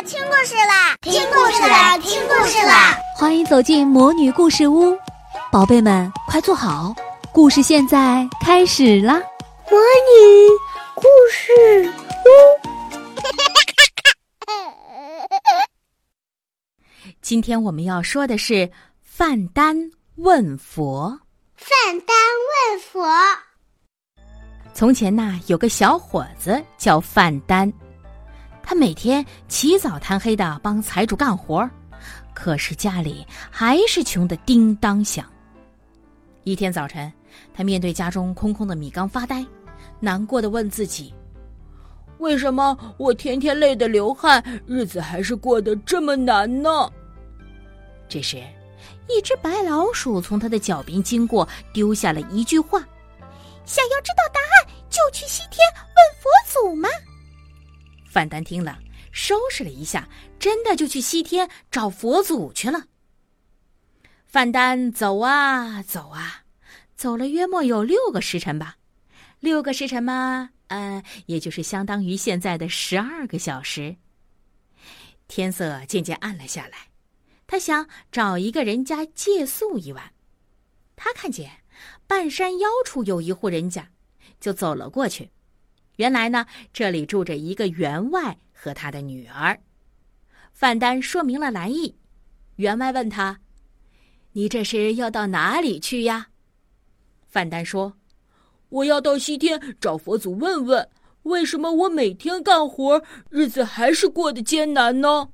啦，听故事啦，听故事啦，听故事啦！欢迎走进魔女故事屋，宝贝们快坐好，故事现在开始啦！魔女故事屋，今天我们要说的是范丹问佛。范丹问佛。从前呐，有个小伙子叫范丹，他每天起早贪黑的帮财主干活，可是家里还是穷得叮当响。一天早晨，他面对家中空空的米缸发呆，难过的问自己：“为什么我天天累得流汗，日子还是过得这么难呢？”这时，一只白老鼠从他的脚边经过，丢下了一句话。想要知道答案，就去西天问佛祖吗？范丹听了，收拾了一下，真的就去西天找佛祖去了。范丹走啊走啊，走了约莫有六个时辰吧，六个时辰嘛，呃，也就是相当于现在的十二个小时。天色渐渐暗了下来，他想找一个人家借宿一晚。他看见。半山腰处有一户人家，就走了过去。原来呢，这里住着一个员外和他的女儿。范丹说明了来意，员外问他：“你这是要到哪里去呀？”范丹说：“我要到西天找佛祖问问，为什么我每天干活，日子还是过得艰难呢？”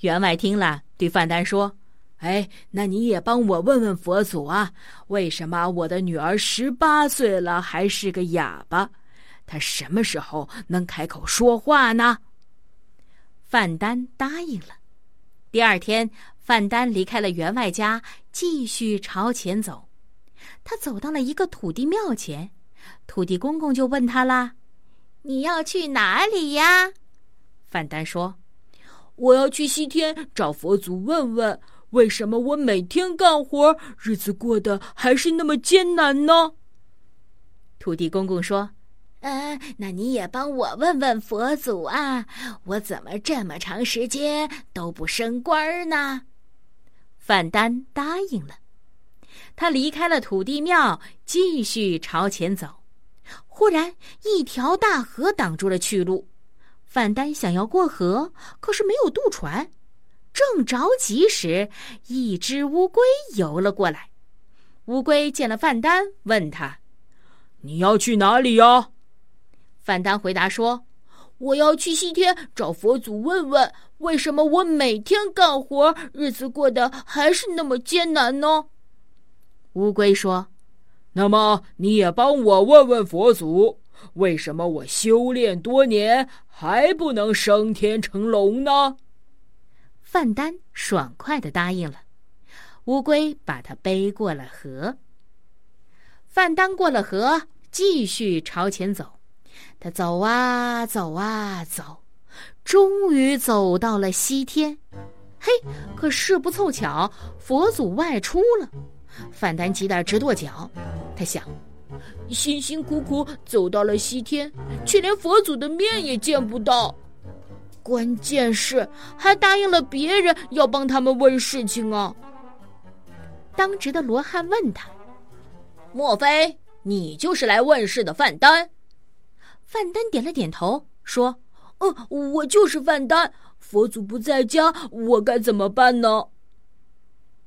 员外听了，对范丹说。哎，那你也帮我问问佛祖啊，为什么我的女儿十八岁了还是个哑巴？他什么时候能开口说话呢？范丹答应了。第二天，范丹离开了员外家，继续朝前走。他走到了一个土地庙前，土地公公就问他啦：“你要去哪里呀？”范丹说：“我要去西天找佛祖问问。”为什么我每天干活，日子过得还是那么艰难呢？土地公公说：“嗯，那你也帮我问问佛祖啊，我怎么这么长时间都不升官呢？”范丹答应了。他离开了土地庙，继续朝前走。忽然，一条大河挡住了去路。范丹想要过河，可是没有渡船。正着急时，一只乌龟游了过来。乌龟见了范丹，问他：“你要去哪里呀？”范丹回答说：“我要去西天找佛祖问问，为什么我每天干活，日子过得还是那么艰难呢？”乌龟说：“那么你也帮我问问佛祖，为什么我修炼多年还不能升天成龙呢？”范丹爽快的答应了，乌龟把它背过了河。范丹过了河，继续朝前走。他走啊走啊走，终于走到了西天。嘿，可是不凑巧，佛祖外出了。范丹急得直跺脚。他想，辛辛苦苦走到了西天，却连佛祖的面也见不到。关键是还答应了别人要帮他们问事情啊！当值的罗汉问他：“莫非你就是来问事的范丹？”范丹点了点头，说：“嗯，我就是范丹。佛祖不在家，我该怎么办呢？”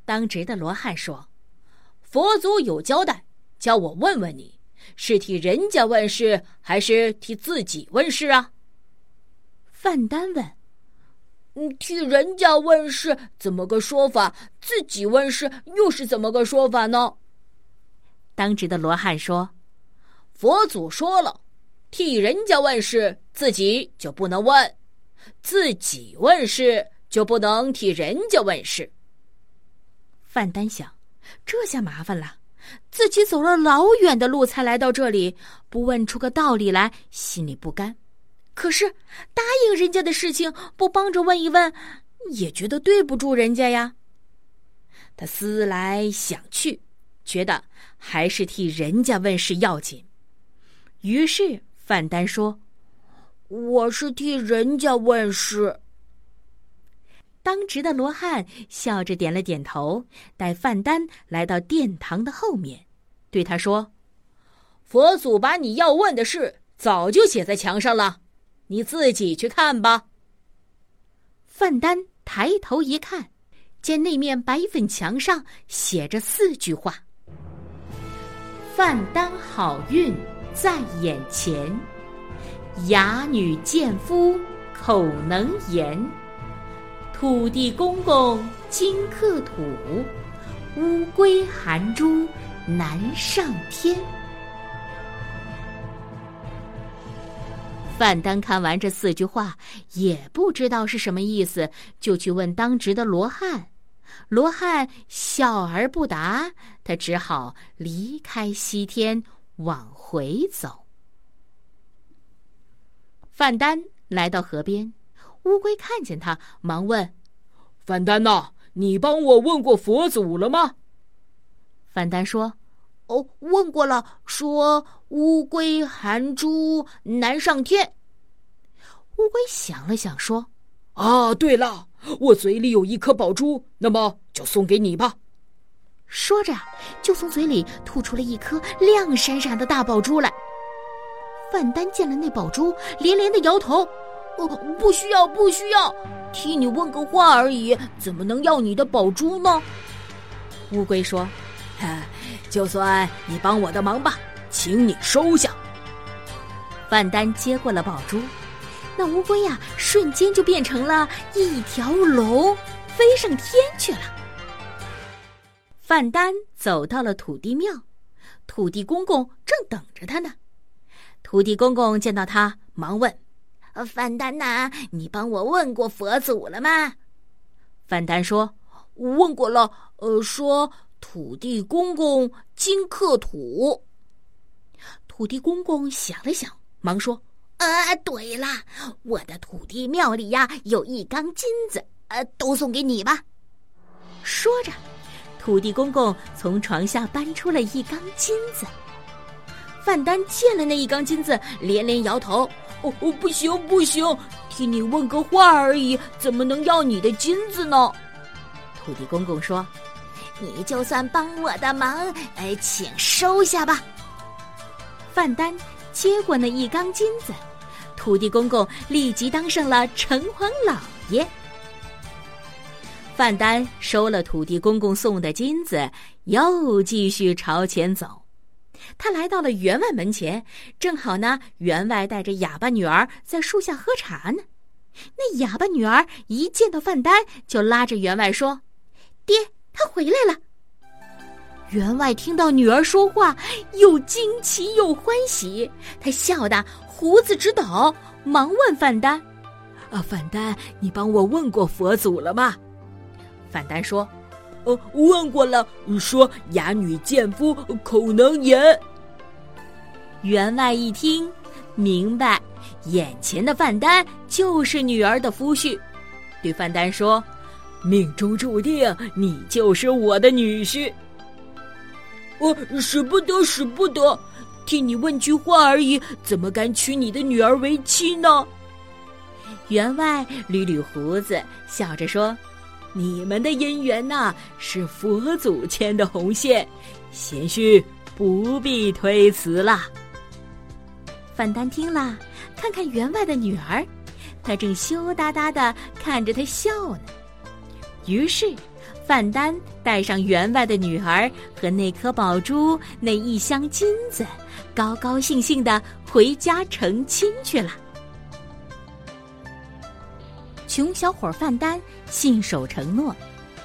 当值的罗汉说：“佛祖有交代，叫我问问你，是替人家问事，还是替自己问事啊？”范丹问：“嗯，替人家问事怎么个说法？自己问事又是怎么个说法呢？”当值的罗汉说：“佛祖说了，替人家问事，自己就不能问；自己问事，就不能替人家问事。”范丹想：这下麻烦了，自己走了老远的路才来到这里，不问出个道理来，心里不甘。可是答应人家的事情不帮着问一问，也觉得对不住人家呀。他思来想去，觉得还是替人家问事要紧。于是范丹说：“我是替人家问事。当值的罗汉笑着点了点头，带范丹来到殿堂的后面，对他说：“佛祖把你要问的事早就写在墙上了，你自己去看吧。”范丹抬头一看，见那面白粉墙上写着四句话：“范丹好运在眼前，哑女见夫口能言。”土地公公金克土，乌龟含珠难上天。范丹看完这四句话，也不知道是什么意思，就去问当值的罗汉。罗汉笑而不答，他只好离开西天往回走。范丹来到河边。乌龟看见他，忙问：“范丹呐，你帮我问过佛祖了吗？”范丹说：“哦，问过了，说乌龟含珠难上天。”乌龟想了想，说：“啊，对了，我嘴里有一颗宝珠，那么就送给你吧。”说着，就从嘴里吐出了一颗亮闪闪的大宝珠来。范丹见了那宝珠，连连的摇头。哦，不需要，不需要，替你问个话而已，怎么能要你的宝珠呢？乌龟说：“就算你帮我的忙吧，请你收下。”范丹接过了宝珠，那乌龟呀，瞬间就变成了一条龙，飞上天去了。范丹走到了土地庙，土地公公正等着他呢。土地公公见到他，忙问。范丹呐，你帮我问过佛祖了吗？范丹说：“问过了。呃，说土地公公金克土。”土地公公想了想，忙说：“呃，对了，我的土地庙里呀有一缸金子，呃，都送给你吧。”说着，土地公公从床下搬出了一缸金子。范丹见了那一缸金子，连连摇头。哦哦，不行不行，替你问个话而已，怎么能要你的金子呢？土地公公说：“你就算帮我的忙，哎，请收下吧。”范丹接过那一缸金子，土地公公立即当上了城隍老爷。范丹收了土地公公送的金子，又继续朝前走。他来到了员外门前，正好呢，员外带着哑巴女儿在树下喝茶呢。那哑巴女儿一见到范丹，就拉着员外说：“爹，他回来了。”员外听到女儿说话，又惊奇又欢喜，他笑得胡子直抖，忙问范丹：“啊，范丹，你帮我问过佛祖了吗？”范丹说。呃，问过了，说哑女见夫口能言。员外一听，明白，眼前的范丹就是女儿的夫婿，对范丹说：“命中注定，你就是我的女婿。我使不得，使不得，替你问句话而已，怎么敢娶你的女儿为妻呢？”员外捋捋胡子，笑着说。你们的姻缘呐，是佛祖牵的红线，贤婿不必推辞了。范丹听了，看看员外的女儿，他正羞答答的看着他笑呢。于是，范丹带上员外的女儿和那颗宝珠、那一箱金子，高高兴兴的回家成亲去了。穷小伙范丹信守承诺，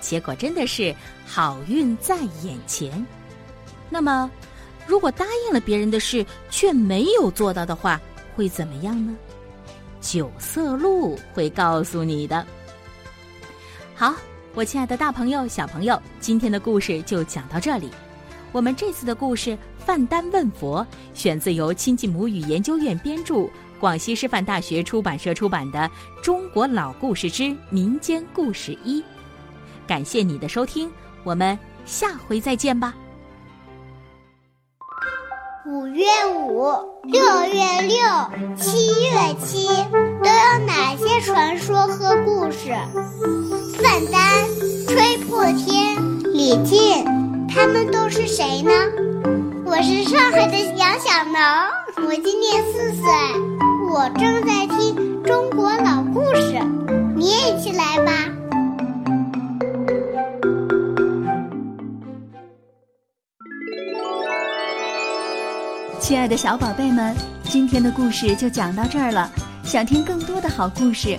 结果真的是好运在眼前。那么，如果答应了别人的事却没有做到的话，会怎么样呢？九色鹿会告诉你的。好，我亲爱的大朋友、小朋友，今天的故事就讲到这里。我们这次的故事《范丹问佛》选自由亲近母语研究院编著。广西师范大学出版社出版的《中国老故事之民间故事一》，感谢你的收听，我们下回再见吧。五月五、六月六、七月七都有哪些传说和故事？范丹、吹破天、李靖，他们都是谁呢？我是上海的杨小农，我今年四岁，我正在听中国老故事，你也一起来吧。亲爱的小宝贝们，今天的故事就讲到这儿了。想听更多的好故事，